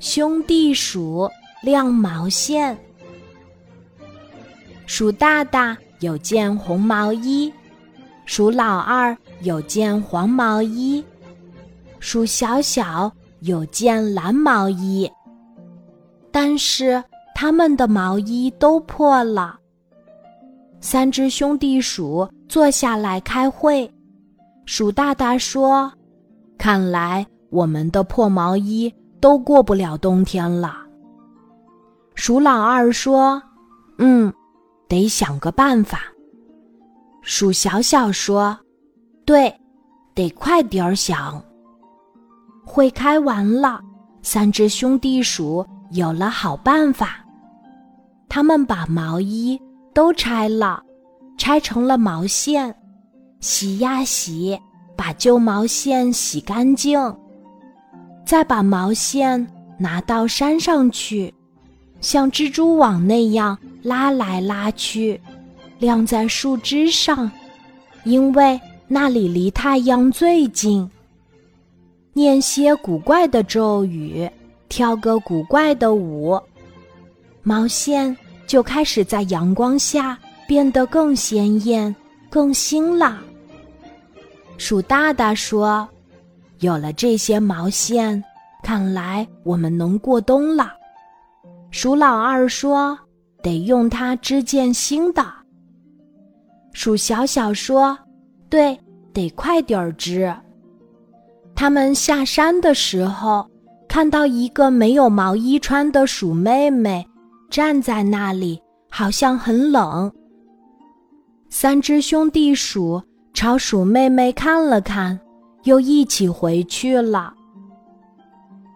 兄弟鼠晾毛线。鼠大大有件红毛衣，鼠老二有件黄毛衣，鼠小小有件蓝毛衣。但是他们的毛衣都破了。三只兄弟鼠坐下来开会，鼠大大说：“看来我们的破毛衣都过不了冬天了。”鼠老二说：“嗯，得想个办法。”鼠小小说：“对，得快点儿想。”会开完了，三只兄弟鼠。有了好办法，他们把毛衣都拆了，拆成了毛线，洗呀洗，把旧毛线洗干净，再把毛线拿到山上去，像蜘蛛网那样拉来拉去，晾在树枝上，因为那里离太阳最近。念些古怪的咒语。跳个古怪的舞，毛线就开始在阳光下变得更鲜艳、更新了。鼠大大说：“有了这些毛线，看来我们能过冬了。”鼠老二说：“得用它织件新的。”鼠小小说：“对，得快点儿织。”他们下山的时候。看到一个没有毛衣穿的鼠妹妹站在那里，好像很冷。三只兄弟鼠朝鼠妹妹看了看，又一起回去了。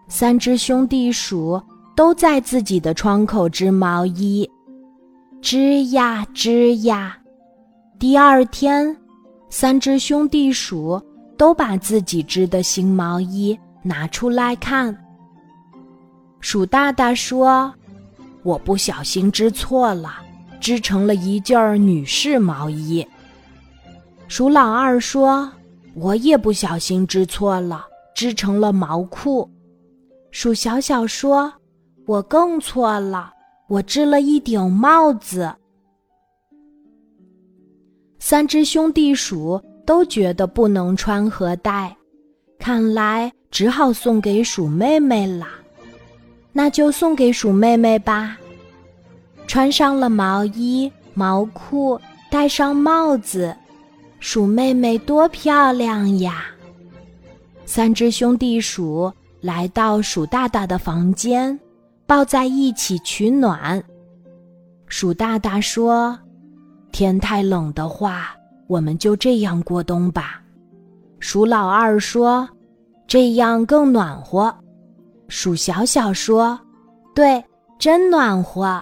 三只兄弟鼠都在自己的窗口织毛衣，织呀织呀。第二天，三只兄弟鼠都把自己织的新毛衣拿出来看。鼠大大说：“我不小心织错了，织成了一件女士毛衣。”鼠老二说：“我也不小心织错了，织成了毛裤。”鼠小小说：“我更错了，我织了一顶帽子。”三只兄弟鼠都觉得不能穿和戴，看来只好送给鼠妹妹了。那就送给鼠妹妹吧。穿上了毛衣、毛裤，戴上帽子，鼠妹妹多漂亮呀！三只兄弟鼠来到鼠大大的房间，抱在一起取暖。鼠大大说：“天太冷的话，我们就这样过冬吧。”鼠老二说：“这样更暖和。”鼠小小说：“对，真暖和。”